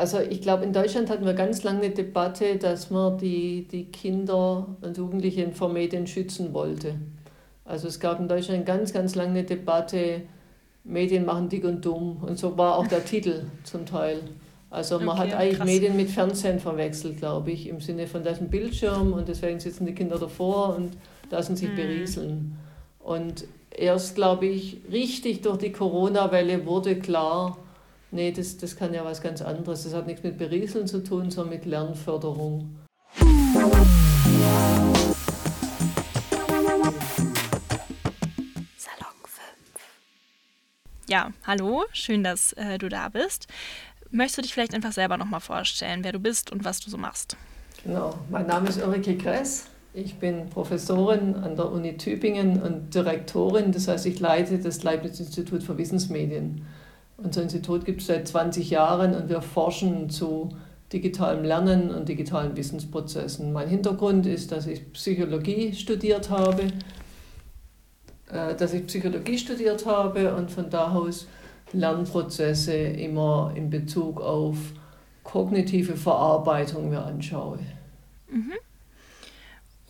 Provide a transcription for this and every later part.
Also ich glaube, in Deutschland hatten wir ganz lange eine Debatte, dass man die, die Kinder und Jugendlichen vor Medien schützen wollte. Also es gab in Deutschland ganz, ganz lange eine Debatte, Medien machen dick und dumm. Und so war auch der Titel zum Teil. Also man okay, hat eigentlich krass. Medien mit Fernsehen verwechselt, glaube ich, im Sinne von das ist ein Bildschirm und deswegen sitzen die Kinder davor und lassen sich mhm. berieseln. Und erst, glaube ich, richtig durch die Corona-Welle wurde klar, Nee, das, das kann ja was ganz anderes. Das hat nichts mit Berieseln zu tun, sondern mit Lernförderung. Salon 5. Ja, hallo, schön, dass äh, du da bist. Möchtest du dich vielleicht einfach selber nochmal vorstellen, wer du bist und was du so machst? Genau, mein Name ist Ulrike Kress. Ich bin Professorin an der Uni Tübingen und Direktorin, das heißt, ich leite das Leibniz-Institut für Wissensmedien. Unser Institut gibt es seit 20 Jahren und wir forschen zu digitalem Lernen und digitalen Wissensprozessen. Mein Hintergrund ist, dass ich Psychologie studiert habe, äh, dass ich Psychologie studiert habe und von da aus Lernprozesse immer in Bezug auf kognitive Verarbeitung mir anschaue. Mhm.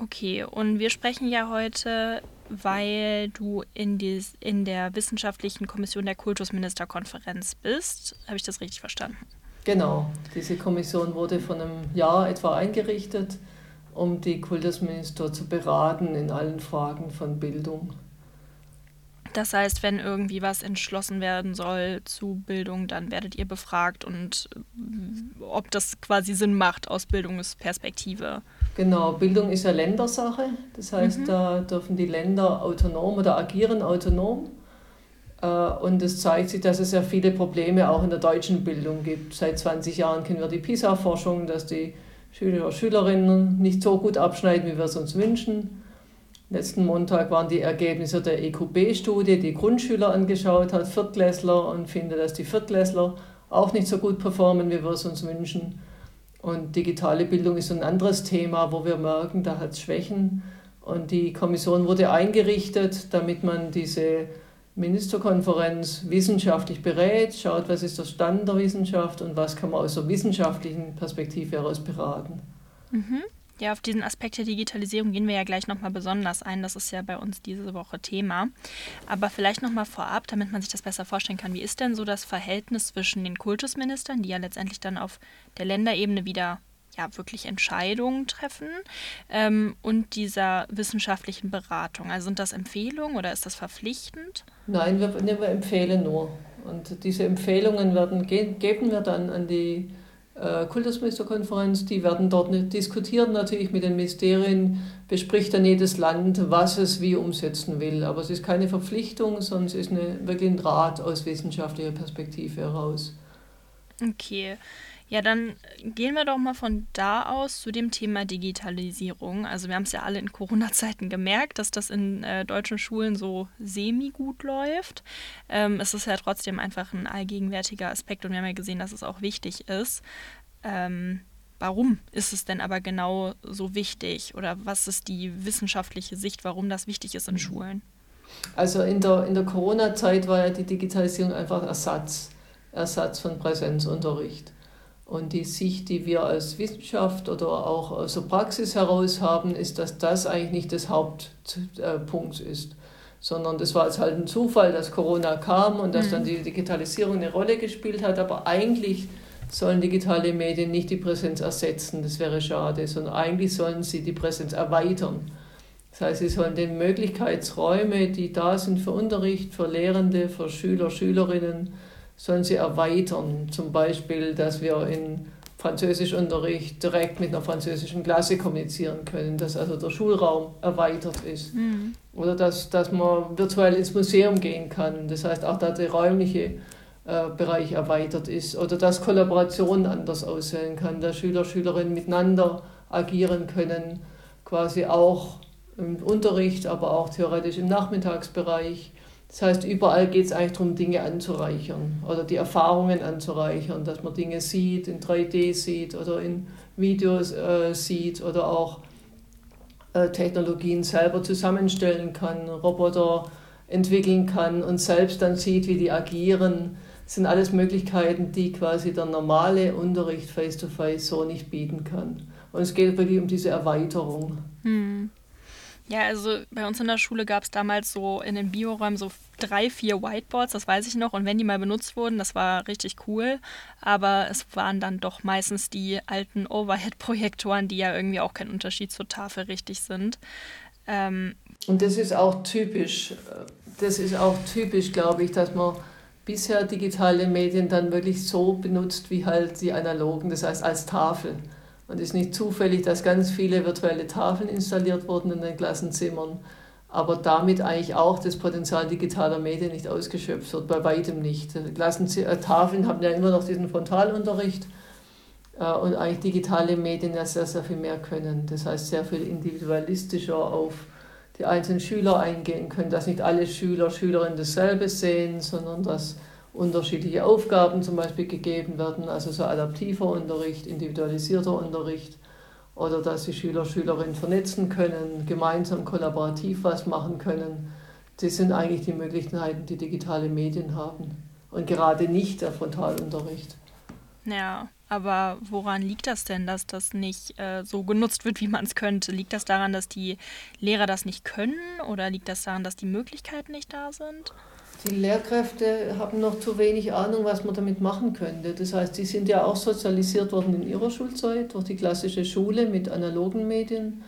Okay, und wir sprechen ja heute weil du in, die, in der wissenschaftlichen Kommission der Kultusministerkonferenz bist. Habe ich das richtig verstanden? Genau, diese Kommission wurde vor einem Jahr etwa eingerichtet, um die Kultusminister zu beraten in allen Fragen von Bildung. Das heißt, wenn irgendwie was entschlossen werden soll zu Bildung, dann werdet ihr befragt und äh, ob das quasi Sinn macht aus Bildungsperspektive. Genau, Bildung ist ja Ländersache. Das heißt, mhm. da dürfen die Länder autonom oder agieren autonom. Äh, und es zeigt sich, dass es ja viele Probleme auch in der deutschen Bildung gibt. Seit 20 Jahren kennen wir die PISA-Forschung, dass die Schüler und Schülerinnen nicht so gut abschneiden, wie wir es uns wünschen. Letzten Montag waren die Ergebnisse der EQB-Studie, die Grundschüler angeschaut hat, Viertklässler, und finde, dass die Viertklässler auch nicht so gut performen, wie wir es uns wünschen. Und digitale Bildung ist ein anderes Thema, wo wir merken, da hat es Schwächen. Und die Kommission wurde eingerichtet, damit man diese Ministerkonferenz wissenschaftlich berät, schaut, was ist der Stand der Wissenschaft und was kann man aus der wissenschaftlichen Perspektive heraus beraten. Mhm. Ja, auf diesen Aspekt der Digitalisierung gehen wir ja gleich nochmal besonders ein. Das ist ja bei uns diese Woche Thema. Aber vielleicht nochmal vorab, damit man sich das besser vorstellen kann. Wie ist denn so das Verhältnis zwischen den Kultusministern, die ja letztendlich dann auf der Länderebene wieder ja wirklich Entscheidungen treffen ähm, und dieser wissenschaftlichen Beratung? Also sind das Empfehlungen oder ist das verpflichtend? Nein, wir, wir empfehlen nur. Und diese Empfehlungen werden, geben wir dann an die Kultusministerkonferenz, die werden dort diskutieren natürlich mit den Ministerien, bespricht dann jedes Land, was es wie umsetzen will. Aber es ist keine Verpflichtung, sondern es ist eine, wirklich ein Rat aus wissenschaftlicher Perspektive heraus. Okay. Ja, dann gehen wir doch mal von da aus zu dem Thema Digitalisierung. Also wir haben es ja alle in Corona-Zeiten gemerkt, dass das in äh, deutschen Schulen so semi-gut läuft. Ähm, es ist ja trotzdem einfach ein allgegenwärtiger Aspekt und wir haben ja gesehen, dass es auch wichtig ist. Ähm, warum ist es denn aber genau so wichtig oder was ist die wissenschaftliche Sicht, warum das wichtig ist in mhm. Schulen? Also in der, in der Corona-Zeit war ja die Digitalisierung einfach Ersatz, Ersatz von Präsenzunterricht. Und die Sicht, die wir als Wissenschaft oder auch aus der Praxis heraus haben, ist, dass das eigentlich nicht das Hauptpunkt ist, sondern das war jetzt halt ein Zufall, dass Corona kam und dass mhm. dann die Digitalisierung eine Rolle gespielt hat. Aber eigentlich sollen digitale Medien nicht die Präsenz ersetzen, das wäre schade, sondern eigentlich sollen sie die Präsenz erweitern. Das heißt, sie sollen den Möglichkeitsräume, die da sind für Unterricht, für Lehrende, für Schüler, Schülerinnen, sollen sie erweitern. Zum Beispiel, dass wir in Französischunterricht direkt mit einer französischen Klasse kommunizieren können, dass also der Schulraum erweitert ist. Mhm. Oder dass, dass man virtuell ins Museum gehen kann. Das heißt auch, dass der räumliche äh, Bereich erweitert ist. Oder dass Kollaboration anders aussehen kann, dass Schüler, Schülerinnen miteinander agieren können, quasi auch im Unterricht, aber auch theoretisch im Nachmittagsbereich. Das heißt, überall geht es eigentlich darum, Dinge anzureichern oder die Erfahrungen anzureichern, dass man Dinge sieht, in 3D sieht oder in Videos äh, sieht oder auch äh, Technologien selber zusammenstellen kann, Roboter entwickeln kann und selbst dann sieht, wie die agieren, sind alles Möglichkeiten, die quasi der normale Unterricht face-to-face -face so nicht bieten kann. Und es geht wirklich um diese Erweiterung. Hm. Ja, also bei uns in der Schule gab es damals so in den Bioräumen so drei, vier Whiteboards, das weiß ich noch. Und wenn die mal benutzt wurden, das war richtig cool. Aber es waren dann doch meistens die alten Overhead-Projektoren, die ja irgendwie auch kein Unterschied zur Tafel richtig sind. Ähm, Und das ist auch typisch. Das ist auch typisch, glaube ich, dass man bisher digitale Medien dann wirklich so benutzt wie halt die analogen, das heißt als Tafel. Und es ist nicht zufällig, dass ganz viele virtuelle Tafeln installiert wurden in den Klassenzimmern, aber damit eigentlich auch das Potenzial digitaler Medien nicht ausgeschöpft wird, bei weitem nicht. Äh, Tafeln haben ja immer noch diesen Frontalunterricht äh, und eigentlich digitale Medien ja sehr, sehr viel mehr können. Das heißt, sehr viel individualistischer auf die einzelnen Schüler eingehen können, dass nicht alle Schüler, Schülerinnen dasselbe sehen, sondern dass unterschiedliche Aufgaben zum Beispiel gegeben werden, also so adaptiver Unterricht, individualisierter Unterricht oder dass die Schüler, Schülerinnen vernetzen können, gemeinsam kollaborativ was machen können. Das sind eigentlich die Möglichkeiten, die digitale Medien haben und gerade nicht der Frontalunterricht. Ja, aber woran liegt das denn, dass das nicht äh, so genutzt wird, wie man es könnte? Liegt das daran, dass die Lehrer das nicht können oder liegt das daran, dass die Möglichkeiten nicht da sind? Die Lehrkräfte haben noch zu wenig Ahnung, was man damit machen könnte. Das heißt, sie sind ja auch sozialisiert worden in ihrer Schulzeit durch die klassische Schule mit analogen Medien.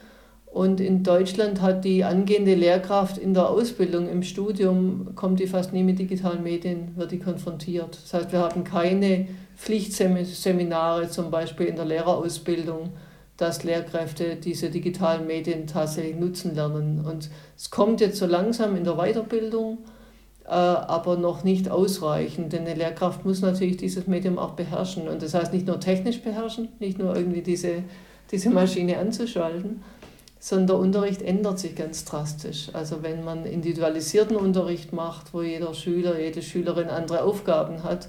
Und in Deutschland hat die angehende Lehrkraft in der Ausbildung, im Studium, kommt die fast nie mit digitalen Medien, wird die konfrontiert. Das heißt, wir haben keine Pflichtseminare, zum Beispiel in der Lehrerausbildung, dass Lehrkräfte diese digitalen Medien tatsächlich nutzen lernen. Und es kommt jetzt so langsam in der Weiterbildung aber noch nicht ausreichend, denn eine Lehrkraft muss natürlich dieses Medium auch beherrschen. Und das heißt nicht nur technisch beherrschen, nicht nur irgendwie diese, diese Maschine anzuschalten, sondern der Unterricht ändert sich ganz drastisch. Also wenn man individualisierten Unterricht macht, wo jeder Schüler, jede Schülerin andere Aufgaben hat,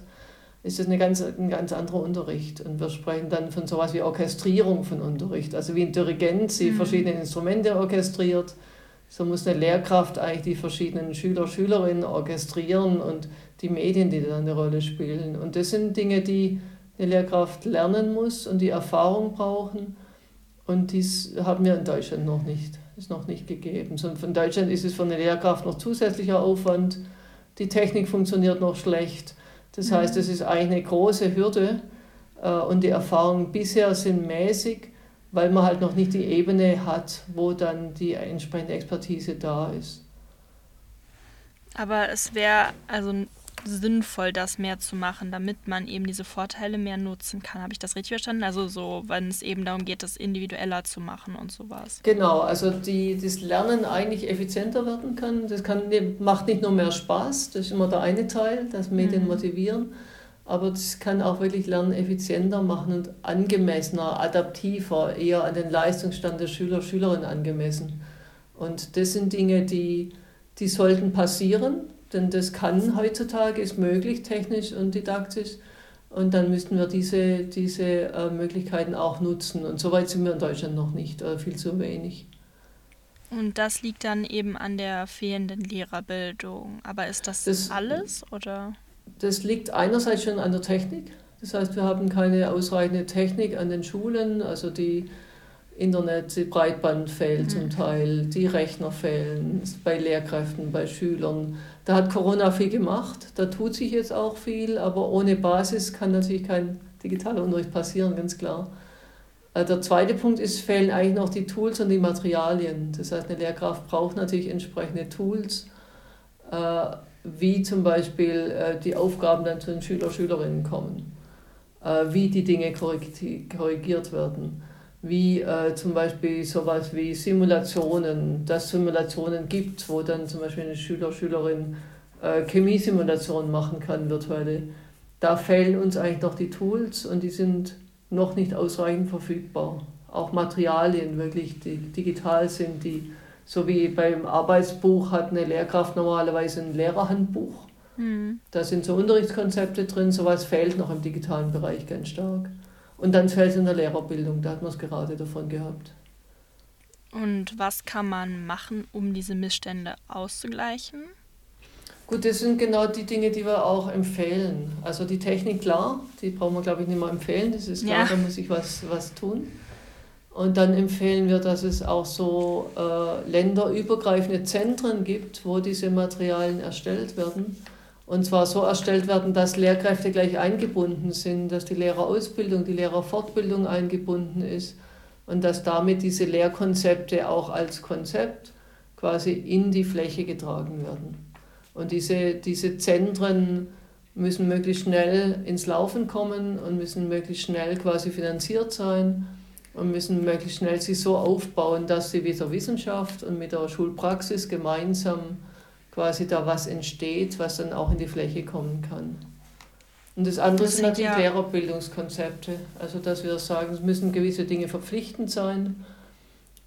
ist das eine ganz, ein ganz anderer Unterricht. Und wir sprechen dann von sowas wie Orchestrierung von Unterricht. Also wie ein Dirigent sie mhm. verschiedene Instrumente orchestriert, so muss eine Lehrkraft eigentlich die verschiedenen Schüler, Schülerinnen orchestrieren und die Medien, die da eine Rolle spielen. Und das sind Dinge, die eine Lehrkraft lernen muss und die Erfahrung brauchen. Und dies haben wir in Deutschland noch nicht, ist noch nicht gegeben. Sondern von Deutschland ist es für eine Lehrkraft noch zusätzlicher Aufwand. Die Technik funktioniert noch schlecht. Das mhm. heißt, es ist eigentlich eine große Hürde äh, und die Erfahrungen bisher sind mäßig weil man halt noch nicht die Ebene hat, wo dann die entsprechende Expertise da ist. Aber es wäre also sinnvoll, das mehr zu machen, damit man eben diese Vorteile mehr nutzen kann. Habe ich das richtig verstanden? Also so, wenn es eben darum geht, das individueller zu machen und sowas. Genau, also die, das Lernen eigentlich effizienter werden kann. Das kann, macht nicht nur mehr Spaß, das ist immer der eine Teil, das Medien mhm. motivieren aber das kann auch wirklich Lernen effizienter machen und angemessener, adaptiver, eher an den Leistungsstand der Schüler, Schülerinnen angemessen. Und das sind Dinge, die, die sollten passieren, denn das kann heutzutage, ist möglich, technisch und didaktisch. Und dann müssten wir diese, diese äh, Möglichkeiten auch nutzen. Und soweit sind wir in Deutschland noch nicht, oder viel zu wenig. Und das liegt dann eben an der fehlenden Lehrerbildung. Aber ist das, das alles oder? Das liegt einerseits schon an der Technik. Das heißt, wir haben keine ausreichende Technik an den Schulen. Also die Internet, die Breitband fehlt mhm. zum Teil, die Rechner fehlen bei Lehrkräften, bei Schülern. Da hat Corona viel gemacht, da tut sich jetzt auch viel, aber ohne Basis kann natürlich kein digitaler Unterricht passieren, ganz klar. Äh, der zweite Punkt ist, fehlen eigentlich noch die Tools und die Materialien. Das heißt, eine Lehrkraft braucht natürlich entsprechende Tools. Wie zum Beispiel äh, die Aufgaben dann zu den Schüler, Schülerinnen kommen, äh, wie die Dinge korrigiert werden, wie äh, zum Beispiel sowas wie Simulationen, dass Simulationen gibt, wo dann zum Beispiel eine Schüler, Schülerin äh, Chemiesimulationen machen kann, virtuelle. Da fehlen uns eigentlich noch die Tools und die sind noch nicht ausreichend verfügbar. Auch Materialien wirklich, die digital sind, die so wie beim Arbeitsbuch hat eine Lehrkraft normalerweise ein Lehrerhandbuch. Mhm. Da sind so Unterrichtskonzepte drin, sowas fehlt noch im digitalen Bereich ganz stark. Und dann fehlt es in der Lehrerbildung, da hat man es gerade davon gehabt. Und was kann man machen, um diese Missstände auszugleichen? Gut, das sind genau die Dinge, die wir auch empfehlen. Also die Technik, klar, die brauchen wir, glaube ich, nicht mehr empfehlen. Das ist klar, ja. da muss ich was, was tun. Und dann empfehlen wir, dass es auch so äh, länderübergreifende Zentren gibt, wo diese Materialien erstellt werden. Und zwar so erstellt werden, dass Lehrkräfte gleich eingebunden sind, dass die Lehrerausbildung, die Lehrerfortbildung eingebunden ist und dass damit diese Lehrkonzepte auch als Konzept quasi in die Fläche getragen werden. Und diese, diese Zentren müssen möglichst schnell ins Laufen kommen und müssen möglichst schnell quasi finanziert sein und müssen möglichst schnell sich so aufbauen, dass sie mit der Wissenschaft und mit der Schulpraxis gemeinsam quasi da was entsteht, was dann auch in die Fläche kommen kann. Und das andere das sind natürlich ja Lehrerbildungskonzepte. Also dass wir sagen, es müssen gewisse Dinge verpflichtend sein.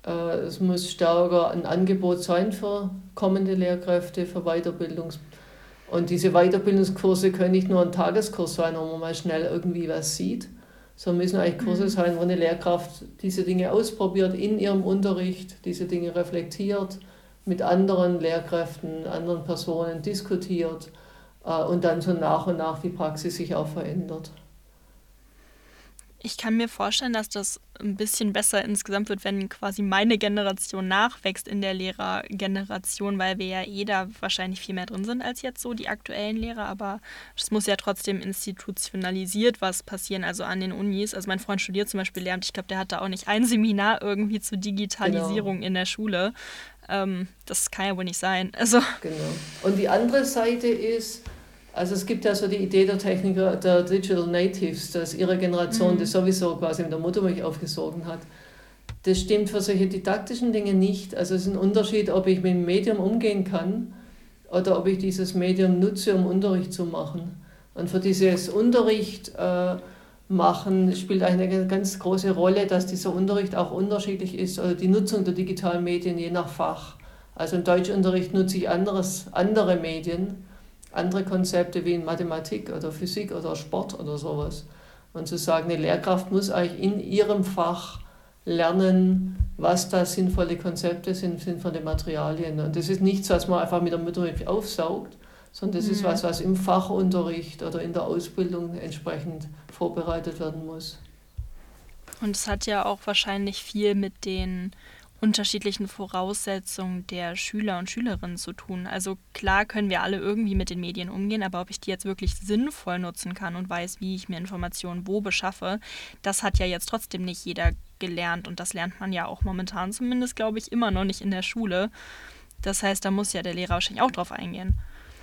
Äh, es muss stärker ein Angebot sein für kommende Lehrkräfte, für Weiterbildungs. Und diese Weiterbildungskurse können nicht nur ein Tageskurs sein, wo man mal schnell irgendwie was sieht, sondern müssen eigentlich Kurse mhm. sein, wo eine Lehrkraft diese Dinge ausprobiert in ihrem Unterricht, diese Dinge reflektiert, mit anderen Lehrkräften, anderen Personen diskutiert äh, und dann so nach und nach die Praxis sich auch verändert. Ich kann mir vorstellen, dass das ein bisschen besser insgesamt wird, wenn quasi meine Generation nachwächst in der Lehrergeneration, weil wir ja eh da wahrscheinlich viel mehr drin sind als jetzt so die aktuellen Lehrer. Aber es muss ja trotzdem institutionalisiert was passieren, also an den Unis. Also mein Freund studiert zum Beispiel Lehramt. Ich glaube, der hat da auch nicht ein Seminar irgendwie zur Digitalisierung genau. in der Schule. Ähm, das kann ja wohl nicht sein. Also. Genau. Und die andere Seite ist, also es gibt ja so die Idee der Techniker, der Digital Natives, dass ihre Generation mhm. das sowieso quasi mit der Muttermilch aufgesogen hat. Das stimmt für solche didaktischen Dinge nicht. Also es ist ein Unterschied, ob ich mit dem Medium umgehen kann oder ob ich dieses Medium nutze, um Unterricht zu machen. Und für dieses Unterricht äh, machen spielt eine ganz große Rolle, dass dieser Unterricht auch unterschiedlich ist oder die Nutzung der digitalen Medien je nach Fach. Also im Deutschunterricht nutze ich anderes, andere Medien andere Konzepte wie in Mathematik oder Physik oder Sport oder sowas. Und zu sagen, eine Lehrkraft muss eigentlich in ihrem Fach lernen, was da sinnvolle Konzepte sind, sinnvolle Materialien. Und das ist nichts, was man einfach mit der Muttermilch aufsaugt, sondern das mhm. ist was, was im Fachunterricht oder in der Ausbildung entsprechend vorbereitet werden muss. Und es hat ja auch wahrscheinlich viel mit den unterschiedlichen Voraussetzungen der Schüler und Schülerinnen zu tun. Also klar können wir alle irgendwie mit den Medien umgehen, aber ob ich die jetzt wirklich sinnvoll nutzen kann und weiß, wie ich mir Informationen wo beschaffe, das hat ja jetzt trotzdem nicht jeder gelernt und das lernt man ja auch momentan zumindest, glaube ich, immer noch nicht in der Schule. Das heißt, da muss ja der Lehrer wahrscheinlich auch drauf eingehen.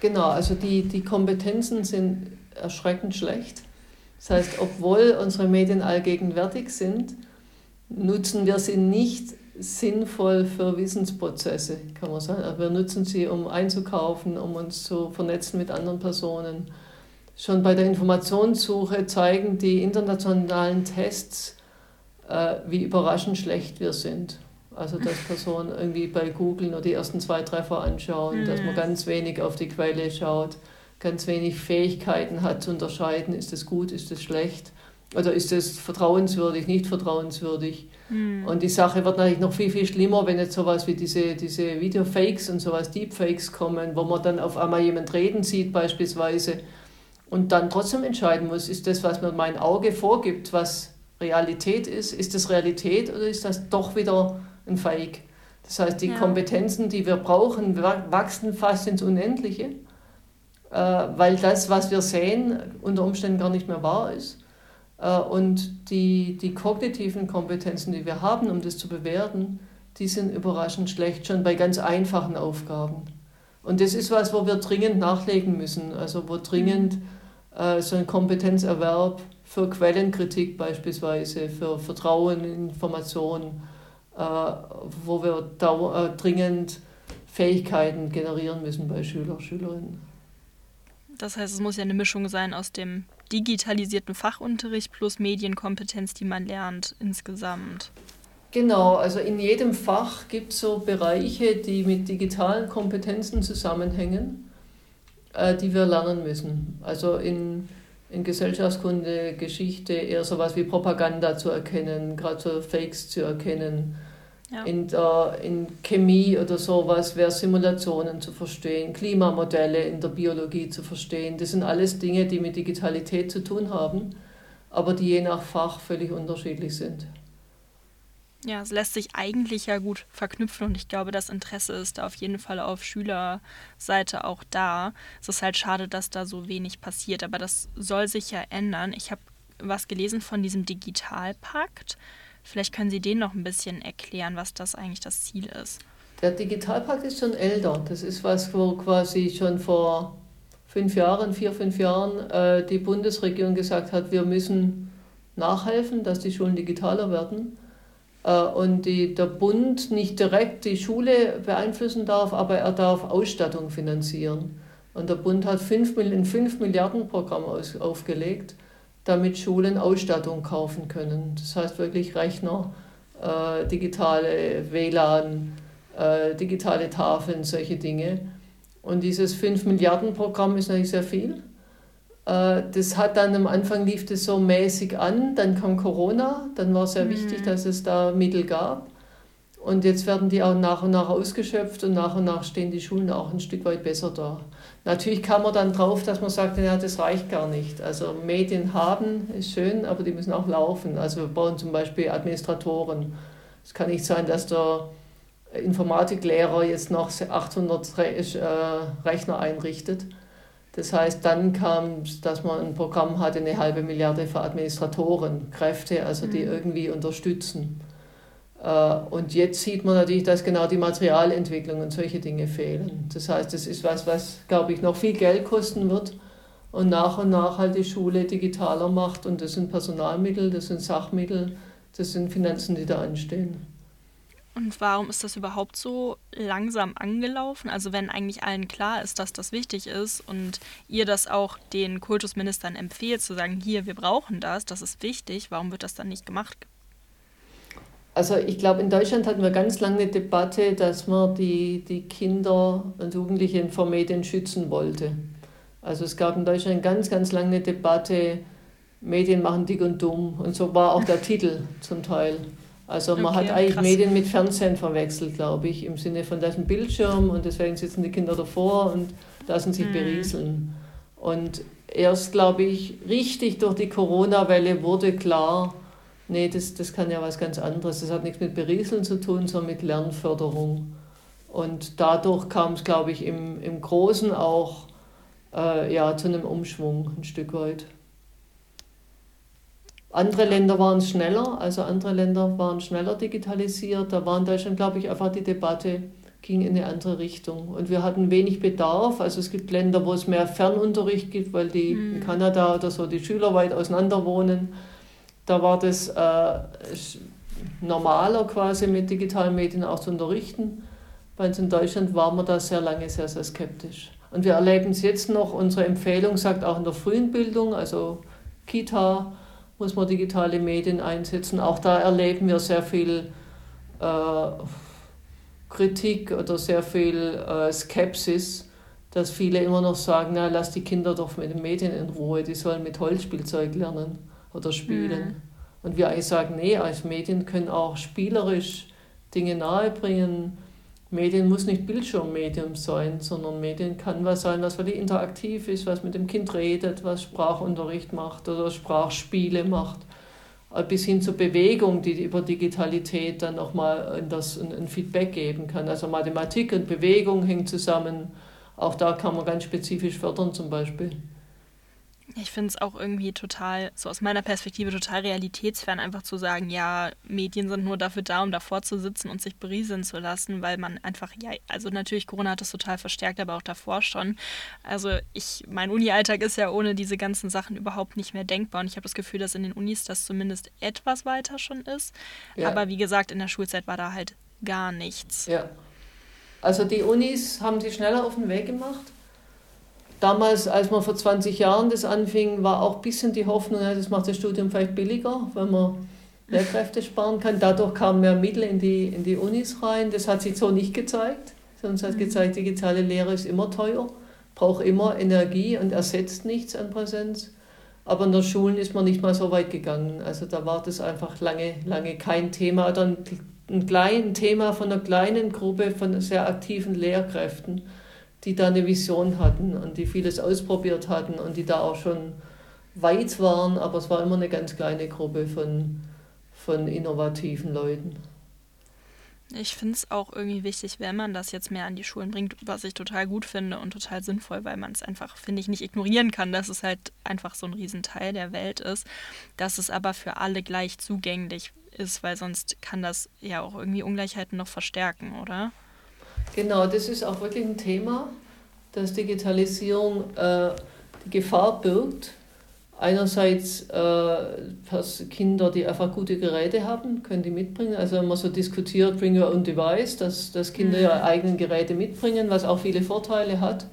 Genau, also die, die Kompetenzen sind erschreckend schlecht. Das heißt, obwohl unsere Medien allgegenwärtig sind, nutzen wir sie nicht sinnvoll für Wissensprozesse, kann man sagen. Also wir nutzen sie, um einzukaufen, um uns zu vernetzen mit anderen Personen. Schon bei der Informationssuche zeigen die internationalen Tests, äh, wie überraschend schlecht wir sind. Also dass Personen irgendwie bei Google nur die ersten zwei Treffer anschauen, mhm. dass man mhm. ganz wenig auf die Quelle schaut, ganz wenig Fähigkeiten hat zu unterscheiden, ist das gut, ist das schlecht oder ist das vertrauenswürdig, nicht vertrauenswürdig. Mhm. Und die Sache wird natürlich noch viel, viel schlimmer, wenn jetzt sowas wie diese, diese Videofakes und sowas, Deepfakes kommen, wo man dann auf einmal jemand reden sieht beispielsweise und dann trotzdem entscheiden muss, ist das, was mir mein Auge vorgibt, was Realität ist, ist das Realität oder ist das doch wieder ein Fake? Das heißt, die ja. Kompetenzen, die wir brauchen, wachsen fast ins Unendliche, äh, weil das, was wir sehen, unter Umständen gar nicht mehr wahr ist. Äh, und die, die kognitiven Kompetenzen, die wir haben, um das zu bewerten, die sind überraschend schlecht, schon bei ganz einfachen Aufgaben. Und das ist was, wo wir dringend nachlegen müssen, also wo dringend äh, so ein Kompetenzerwerb für Quellenkritik beispielsweise, für Vertrauen in Informationen, äh, wo wir da, äh, dringend Fähigkeiten generieren müssen bei Schüler, Schülerinnen. Das heißt, es muss ja eine Mischung sein aus dem digitalisierten Fachunterricht plus Medienkompetenz, die man lernt insgesamt. Genau, also in jedem Fach gibt es so Bereiche, die mit digitalen Kompetenzen zusammenhängen, äh, die wir lernen müssen. Also in, in Gesellschaftskunde, Geschichte eher sowas wie Propaganda zu erkennen, gerade so Fakes zu erkennen. Ja. In, der, in Chemie oder sowas wäre Simulationen zu verstehen, Klimamodelle in der Biologie zu verstehen. Das sind alles Dinge, die mit Digitalität zu tun haben, aber die je nach Fach völlig unterschiedlich sind. Ja, es lässt sich eigentlich ja gut verknüpfen und ich glaube, das Interesse ist da auf jeden Fall auf Schülerseite auch da. Es ist halt schade, dass da so wenig passiert, aber das soll sich ja ändern. Ich habe was gelesen von diesem Digitalpakt. Vielleicht können Sie den noch ein bisschen erklären, was das eigentlich das Ziel ist. Der Digitalpakt ist schon älter. Das ist was, wo quasi schon vor fünf Jahren, vier, fünf Jahren äh, die Bundesregierung gesagt hat, wir müssen nachhelfen, dass die Schulen digitaler werden. Äh, und die, der Bund nicht direkt die Schule beeinflussen darf, aber er darf Ausstattung finanzieren. Und der Bund hat fünf, ein 5 Milliarden Programm aus, aufgelegt damit Schulen Ausstattung kaufen können. Das heißt wirklich Rechner, äh, digitale WLAN, äh, digitale Tafeln, solche Dinge. Und dieses 5 Milliarden Programm ist natürlich sehr viel. Äh, das hat dann am Anfang lief das so mäßig an, dann kam Corona, dann war es sehr mhm. wichtig, dass es da Mittel gab. Und jetzt werden die auch nach und nach ausgeschöpft und nach und nach stehen die Schulen auch ein Stück weit besser da. Natürlich kam man dann drauf, dass man sagt, ja, das reicht gar nicht. Also Medien haben ist schön, aber die müssen auch laufen. Also wir brauchen zum Beispiel Administratoren. Es kann nicht sein, dass der Informatiklehrer jetzt noch 800 äh, Rechner einrichtet. Das heißt, dann kam, dass man ein Programm hatte, eine halbe Milliarde für Administratoren, Kräfte, also die mhm. irgendwie unterstützen. Äh, und jetzt sieht man natürlich, dass genau die Materialentwicklung und solche Dinge fehlen. Das heißt, das ist was, was, glaube ich, noch viel Geld kosten wird und nach und nach halt die Schule digitaler macht. Und das sind Personalmittel, das sind Sachmittel, das sind Finanzen, die da anstehen. Und warum ist das überhaupt so langsam angelaufen? Also wenn eigentlich allen klar ist, dass das wichtig ist und ihr das auch den Kultusministern empfehlt, zu sagen, hier, wir brauchen das, das ist wichtig, warum wird das dann nicht gemacht? Also ich glaube, in Deutschland hatten wir ganz lange eine Debatte, dass man die, die Kinder und Jugendlichen vor Medien schützen wollte. Also es gab in Deutschland ganz, ganz lange eine Debatte, Medien machen dick und dumm. Und so war auch der Titel zum Teil. Also man okay, hat eigentlich krass. Medien mit Fernsehen verwechselt, glaube ich, im Sinne von, da ist ein Bildschirm und deswegen sitzen die Kinder davor und lassen sich mhm. berieseln. Und erst, glaube ich, richtig durch die Corona-Welle wurde klar, Nee, das, das kann ja was ganz anderes. Das hat nichts mit Berieseln zu tun, sondern mit Lernförderung. Und dadurch kam es, glaube ich, im, im Großen auch äh, ja, zu einem Umschwung ein Stück weit. Andere Länder waren schneller, also andere Länder waren schneller digitalisiert. Da war in Deutschland, glaube ich, einfach die Debatte ging in eine andere Richtung. Und wir hatten wenig Bedarf. Also es gibt Länder, wo es mehr Fernunterricht gibt, weil die mhm. in Kanada oder so die Schüler weit auseinander wohnen. Da war das äh, normaler quasi mit digitalen Medien auch zu unterrichten. Bei uns in Deutschland waren wir da sehr lange sehr, sehr skeptisch. Und wir erleben es jetzt noch, unsere Empfehlung sagt auch in der frühen Bildung, also Kita, muss man digitale Medien einsetzen. Auch da erleben wir sehr viel äh, Kritik oder sehr viel äh, Skepsis, dass viele immer noch sagen, na, lass die Kinder doch mit den Medien in Ruhe, die sollen mit Holzspielzeug lernen oder spielen. Mhm. Und wir eigentlich sagen, nee, als Medien können auch spielerisch Dinge nahebringen. Medien muss nicht Bildschirmmedium sein, sondern Medien kann was sein, was wirklich interaktiv ist, was mit dem Kind redet, was Sprachunterricht macht oder Sprachspiele macht, äh, bis hin zur Bewegung, die über Digitalität dann nochmal das ein Feedback geben kann. Also Mathematik und Bewegung hängen zusammen. Auch da kann man ganz spezifisch fördern zum Beispiel. Ich finde es auch irgendwie total, so aus meiner Perspektive, total realitätsfern, einfach zu sagen, ja, Medien sind nur dafür da, um davor zu sitzen und sich berieseln zu lassen, weil man einfach, ja, also natürlich, Corona hat das total verstärkt, aber auch davor schon. Also ich, mein Uni-Alltag ist ja ohne diese ganzen Sachen überhaupt nicht mehr denkbar und ich habe das Gefühl, dass in den Unis das zumindest etwas weiter schon ist. Ja. Aber wie gesagt, in der Schulzeit war da halt gar nichts. Ja. Also die Unis haben sie schneller auf den Weg gemacht damals, als man vor 20 Jahren das anfing, war auch ein bisschen die Hoffnung, das macht das Studium vielleicht billiger, weil man Lehrkräfte sparen kann. Dadurch kamen mehr Mittel in die, in die Unis rein. Das hat sich so nicht gezeigt. Sonst hat mhm. gezeigt, digitale Lehre ist immer teuer, braucht immer Energie und ersetzt nichts an Präsenz. Aber in der Schulen ist man nicht mal so weit gegangen. Also da war das einfach lange, lange kein Thema. Dann ein kleines Thema von einer kleinen Gruppe von sehr aktiven Lehrkräften, die da eine Vision hatten und die vieles ausprobiert hatten und die da auch schon weit waren, aber es war immer eine ganz kleine Gruppe von, von innovativen Leuten. Ich finde es auch irgendwie wichtig, wenn man das jetzt mehr an die Schulen bringt, was ich total gut finde und total sinnvoll, weil man es einfach, finde ich, nicht ignorieren kann, dass es halt einfach so ein Riesenteil der Welt ist, dass es aber für alle gleich zugänglich ist, weil sonst kann das ja auch irgendwie Ungleichheiten noch verstärken, oder? Genau, das ist auch wirklich ein Thema, dass Digitalisierung äh, die Gefahr birgt, Einerseits äh, Kinder, die einfach gute Geräte haben, können die mitbringen. Also wenn man so diskutiert, bring your own device, dass, dass Kinder mhm. ihre eigenen Geräte mitbringen, was auch viele Vorteile hat.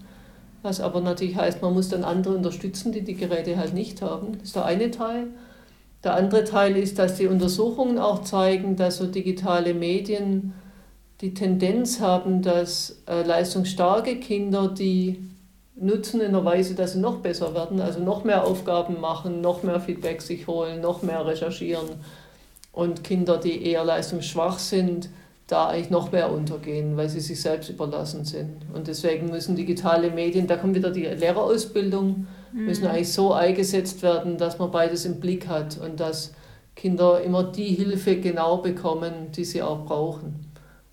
Was aber natürlich heißt, man muss dann andere unterstützen, die die Geräte halt nicht haben. Das ist der eine Teil. Der andere Teil ist, dass die Untersuchungen auch zeigen, dass so digitale Medien die Tendenz haben, dass äh, leistungsstarke Kinder, die nutzen in einer Weise, dass sie noch besser werden, also noch mehr Aufgaben machen, noch mehr Feedback sich holen, noch mehr recherchieren. Und Kinder, die eher leistungsschwach sind, da eigentlich noch mehr untergehen, weil sie sich selbst überlassen sind. Und deswegen müssen digitale Medien, da kommt wieder die Lehrerausbildung, mhm. müssen eigentlich so eingesetzt werden, dass man beides im Blick hat und dass Kinder immer die Hilfe genau bekommen, die sie auch brauchen.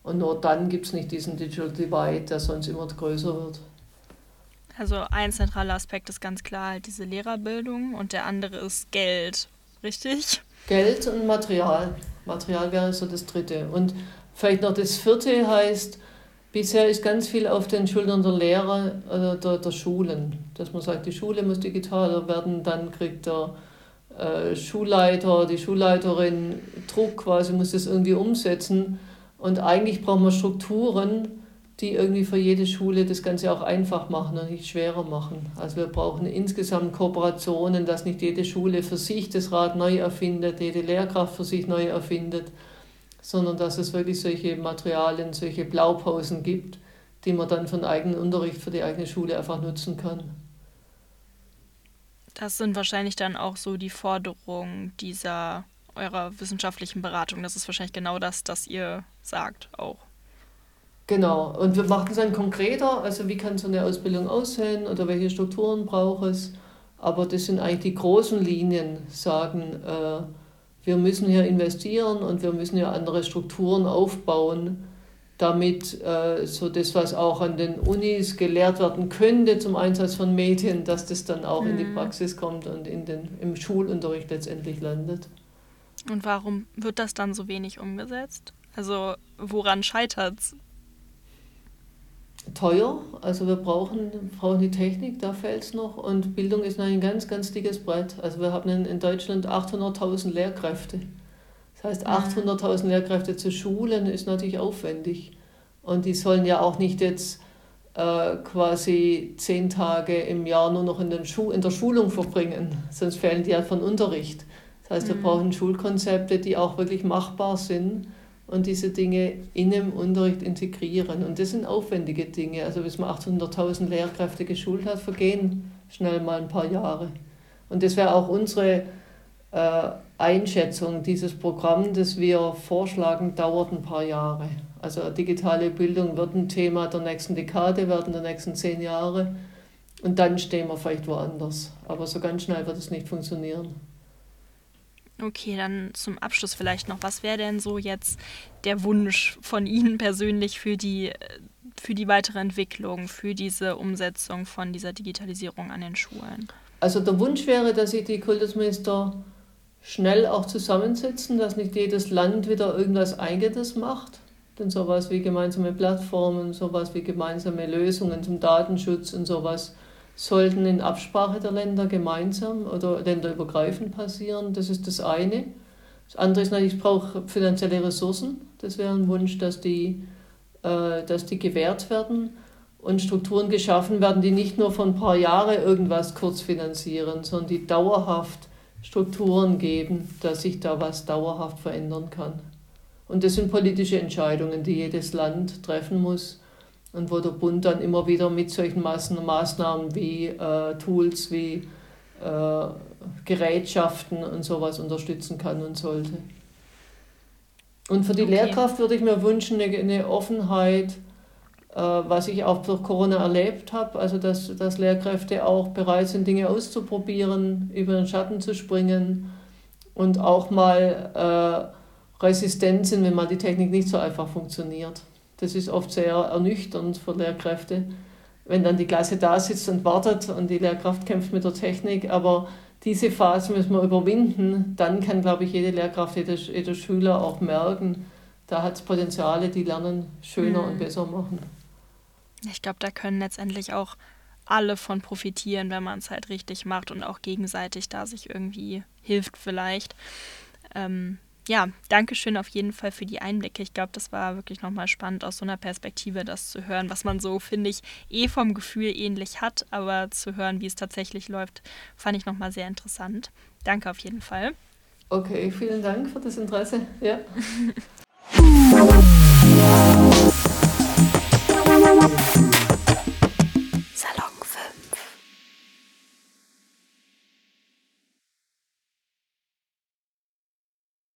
Und nur dann gibt es nicht diesen Digital Divide, der sonst immer größer wird. Also ein zentraler Aspekt ist ganz klar halt diese Lehrerbildung und der andere ist Geld, richtig? Geld und Material. Material wäre so das dritte. Und vielleicht noch das vierte heißt, bisher ist ganz viel auf den Schultern der Lehrer, oder äh, der, der Schulen. Dass man sagt, die Schule muss digitaler werden, dann kriegt der äh, Schulleiter, die Schulleiterin Druck quasi, muss das irgendwie umsetzen. Und eigentlich brauchen wir Strukturen, die irgendwie für jede Schule das Ganze auch einfach machen und nicht schwerer machen. Also wir brauchen insgesamt Kooperationen, dass nicht jede Schule für sich das Rad neu erfindet, jede Lehrkraft für sich neu erfindet, sondern dass es wirklich solche Materialien, solche Blaupausen gibt, die man dann für den eigenen Unterricht, für die eigene Schule einfach nutzen kann. Das sind wahrscheinlich dann auch so die Forderungen dieser eurer wissenschaftlichen Beratung. Das ist wahrscheinlich genau das, das ihr sagt auch. Genau, und wir machen es dann konkreter, also wie kann so eine Ausbildung aussehen oder welche Strukturen braucht es. Aber das sind eigentlich die großen Linien, sagen, äh, wir müssen hier investieren und wir müssen hier andere Strukturen aufbauen, damit äh, so das, was auch an den Unis gelehrt werden könnte zum Einsatz von Medien, dass das dann auch mhm. in die mhm. Praxis kommt und in den, im Schulunterricht letztendlich landet. Und warum wird das dann so wenig umgesetzt? Also woran scheitert es? teuer. Also wir brauchen, brauchen die Technik, da fällt es noch. Und Bildung ist ein ganz, ganz dickes Brett. Also wir haben in, Deutschland 800.000 Lehrkräfte. Das heißt, 800.000 mhm. Lehrkräfte zu schulen ist natürlich aufwendig. Und die sollen ja auch nicht jetzt äh, quasi zehn Tage im Jahr nur noch in, den Schu in der Schulung verbringen, sonst fehlen die ja von Unterricht. Das heißt, wir mhm. brauchen Schulkonzepte, die auch wirklich machbar sind und diese Dinge in dem Unterricht integrieren. Und das sind aufwendige Dinge. Also bis man 800.000 Lehrkräfte geschult hat, vergehen schnell mal ein paar Jahre. Und das wäre auch unsere äh, Einschätzung. Dieses Programm, das wir vorschlagen, dauert ein paar Jahre. Also digitale Bildung wird ein Thema der nächsten Dekade werden, der nächsten zehn Jahre. Und dann stehen wir vielleicht woanders. Aber so ganz schnell wird es nicht funktionieren. Okay, dann zum Abschluss vielleicht noch, was wäre denn so jetzt der Wunsch von Ihnen persönlich für die, für die weitere Entwicklung, für diese Umsetzung von dieser Digitalisierung an den Schulen? Also der Wunsch wäre, dass sich die Kultusminister schnell auch zusammensetzen, dass nicht jedes Land wieder irgendwas Eigenes macht. Denn sowas wie gemeinsame Plattformen, sowas wie gemeinsame Lösungen zum Datenschutz und sowas sollten in Absprache der Länder gemeinsam oder länderübergreifend passieren. Das ist das eine. Das andere ist natürlich, ich brauche finanzielle Ressourcen. Das wäre ein Wunsch, dass die, äh, dass die gewährt werden und Strukturen geschaffen werden, die nicht nur von ein paar Jahren irgendwas kurz finanzieren, sondern die dauerhaft Strukturen geben, dass sich da was dauerhaft verändern kann. Und das sind politische Entscheidungen, die jedes Land treffen muss und wo der Bund dann immer wieder mit solchen Maßnahmen wie äh, Tools, wie äh, Gerätschaften und sowas unterstützen kann und sollte. Und für die okay. Lehrkraft würde ich mir wünschen, eine, eine Offenheit, äh, was ich auch durch Corona erlebt habe, also dass, dass Lehrkräfte auch bereit sind, Dinge auszuprobieren, über den Schatten zu springen und auch mal äh, resistent sind, wenn mal die Technik nicht so einfach funktioniert. Das ist oft sehr ernüchternd für Lehrkräfte, wenn dann die Klasse da sitzt und wartet und die Lehrkraft kämpft mit der Technik, aber diese Phase müssen wir überwinden, dann kann, glaube ich, jede Lehrkraft, jeder, jeder Schüler auch merken, da hat es Potenziale, die Lernen schöner mhm. und besser machen. Ich glaube, da können letztendlich auch alle von profitieren, wenn man es halt richtig macht und auch gegenseitig da sich irgendwie hilft vielleicht. Ähm, ja, danke schön auf jeden Fall für die Einblicke. Ich glaube, das war wirklich nochmal spannend, aus so einer Perspektive das zu hören, was man so, finde ich, eh vom Gefühl ähnlich hat, aber zu hören, wie es tatsächlich läuft, fand ich nochmal sehr interessant. Danke auf jeden Fall. Okay, vielen Dank für das Interesse. Ja.